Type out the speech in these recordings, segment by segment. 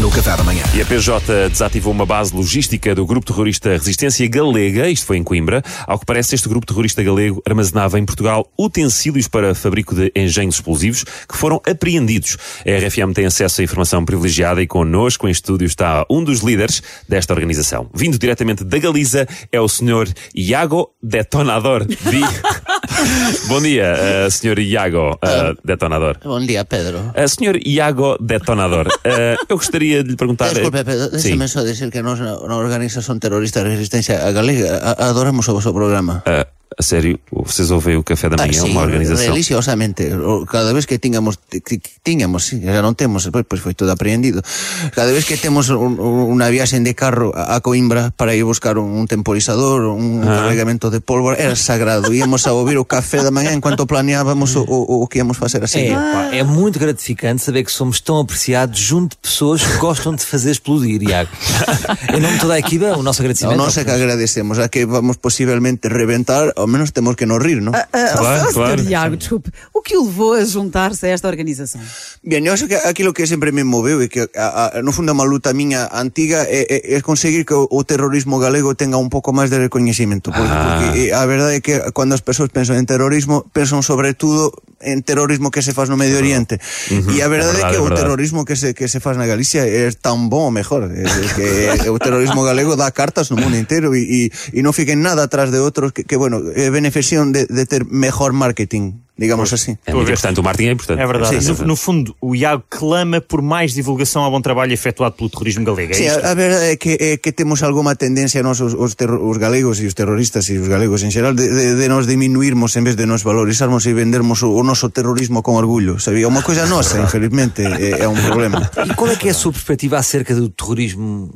no Café da Manhã. E a PJ desativou uma base logística do grupo terrorista Resistência Galega, isto foi em Coimbra. Ao que parece, este grupo terrorista galego armazenava em Portugal utensílios para fabrico de engenhos explosivos que foram apreendidos. A RFM tem acesso a informação privilegiada e connosco em estúdio está um dos líderes desta organização. Vindo diretamente da Galiza é o senhor Iago Detonador. Di... Bom dia, uh, senhor Iago uh, Detonador. Bom dia, Pedro. Uh, senhor Iago Detonador, uh, eu gostaria de lhe perguntar... Desculpe, Pedro, deixe-me só dizer que nós na, na Organización Terrorista de Resistencia. A Galega a, adoramos o vosso programa. Uh, a sério, vocês ouvem o Café da Manhã, Ah, sí, uma organização... religiosamente. O- Cada vez que tiñamos, sí, ya non temos, pois, pois foi todo apreendido. Cada vez que temos un, unha viaxen de carro a, Coimbra para ir buscar un, un temporizador, un Ah. carregamento de pólvora, era sagrado. Íamos a ouvir o café da manhã enquanto planeábamos o, o, o que íamos facer a É, pá, é muito gratificante saber que somos tão apreciados junto de pessoas que gostam de fazer explodir, Iago. em nome de toda a equipa, o nosso Não, agradecimento. nós é que agradecemos a que vamos possivelmente reventar, ao menos temos que nos rir, non? Ah, Claro, oh, claro. Tiago, desculpe. O que o levou a juntar-se a esta organização? Bien, eu acho que aquilo que sempre me moveu e que a, a, no fundo é unha luta miña antiga é, é, é conseguir que o, o terrorismo galego tenga un pouco máis de recoñecimento porque, Ah. porque eh, a verdade é que cando as persoas pensan en terrorismo pensan sobre tudo en terrorismo que se faz no Medio Oriente. E a verdade É é, que é o terrorismo que se, que se faz na Galicia é tan bom ou mellor é, é que o terrorismo galego dá cartas no mundo inteiro e, e, e non fiquen nada atrás de outros que, que bueno, eh, benefician de, de ter mejor marketing digamos así É muito importante, o marketing é importante. É verdade. Sim, no, no fundo, o Iago clama por mais divulgação ao bom trabalho efetuado pelo terrorismo galego. É Sí, isto? a, a verdade é que, é que temos alguma tendencia nos os, os, terro, os galegos e os terroristas e os galegos en xeral de, de, de nos diminuirmos en vez de nos valorizarmos e vendermos o, o noso terrorismo con orgullo sabía? Unha coisa nosa, infelizmente é, é un problema E qual é que é a sua perspectiva acerca do terrorismo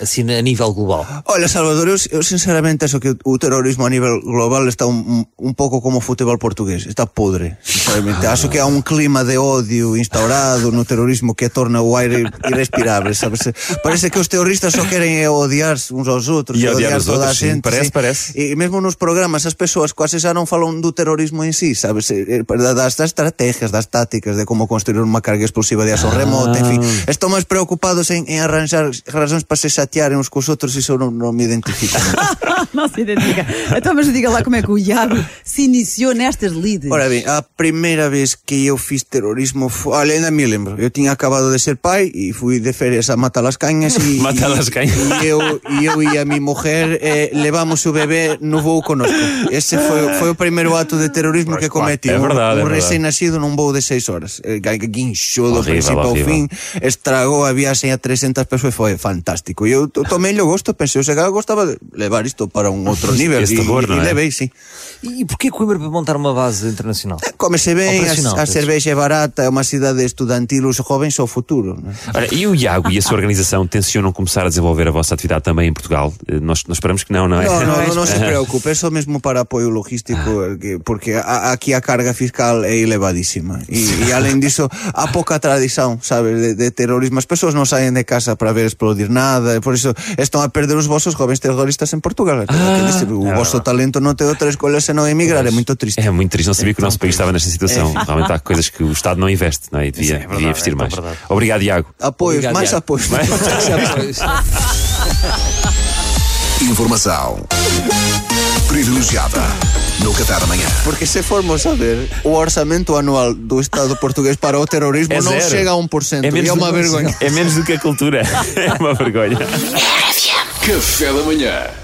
assim a nível global? Olha, Salvador, eu, eu sinceramente acho que o terrorismo a nivel global está un, un pouco como o futebol portugués, está podre, sinceramente. Acho que há un clima de odio instaurado no terrorismo que torna o aire irrespirável, sabes? Parece que os terroristas só queren é odiar uns aos outros, E odiar os toda outros, a sim. xente. Parece, sí. parece. E mesmo nos programas as persoas quase xa non falan do terrorismo en sí, sabes? Eh, Das, das estrategias, das tácticas de como construir unha carga explosiva de aso remota, en fin. Estão máis preocupados en, en arranjar razóns para se chatearem uns cos outros e iso non, non me identifica. Não se identifica. Então, mas diga lá como é que o Iago se iniciou nestas lides. Ora ben, a primeira vez que eu fiz terrorismo foi, olha, ainda me lembro, eu tinha acabado de ser pai e fui de férias a matar as cañas e, Matar as cañas. e eu, e eu e a mi mujer eh, levamos o bebé no voo conosco. Ese foi, foi o primeiro ato de terrorismo que cometi. É verdade, un, un verdade. recém-nascido num voo de 6 horas. Eh, Guinchou do principio ao fin, estragou a viaxen a 300 persoas e foi fantástico. E eu to- tomei o gosto, pensei, o sea, gostaba de levar isto para un outro nivel e, terror, e é? levei, sí. E, e porquê Coimbra para montar uma base internacional? Comese ben, a, Operacional, a pois. cervexa é barata, é unha cidade estudantil, os jovens são o futuro. Né? Ora, e o Iago e a sua organização tencionam começar a desenvolver a vossa atividade também em Portugal? Eh, Nós, nós esperamos que não, não é? No, no, no se preocupe, é só mesmo para apoio logístico, eh, que- porque a, aquí a carga fiscal é elevadísima. E, e além disso, há pouca tradição, sabes, de, de terrorismo. As pessoas non saem de casa para ver explodir nada, por iso estão a perder os vosos jovens terroristas en Portugal. Que dice, o vosso talento non te outra escola senón emigrar, é muito triste. É muito triste não saber que o nosso país estava nesta situação. Realmente há coisas que o Estado não investe, não é? E devia, é verdade, devia investir é mais. verdade. Obrigado, Iago. Apoios, Obrigado, mais Iago. apoios. Informação privilegiada no Café da Manhã. Porque se formos a ver, o orçamento anual do Estado português para o terrorismo É non zero. chega a 1%. É e é unha vergonha. é menos do que a cultura. É uma vergonha. Café da manhã.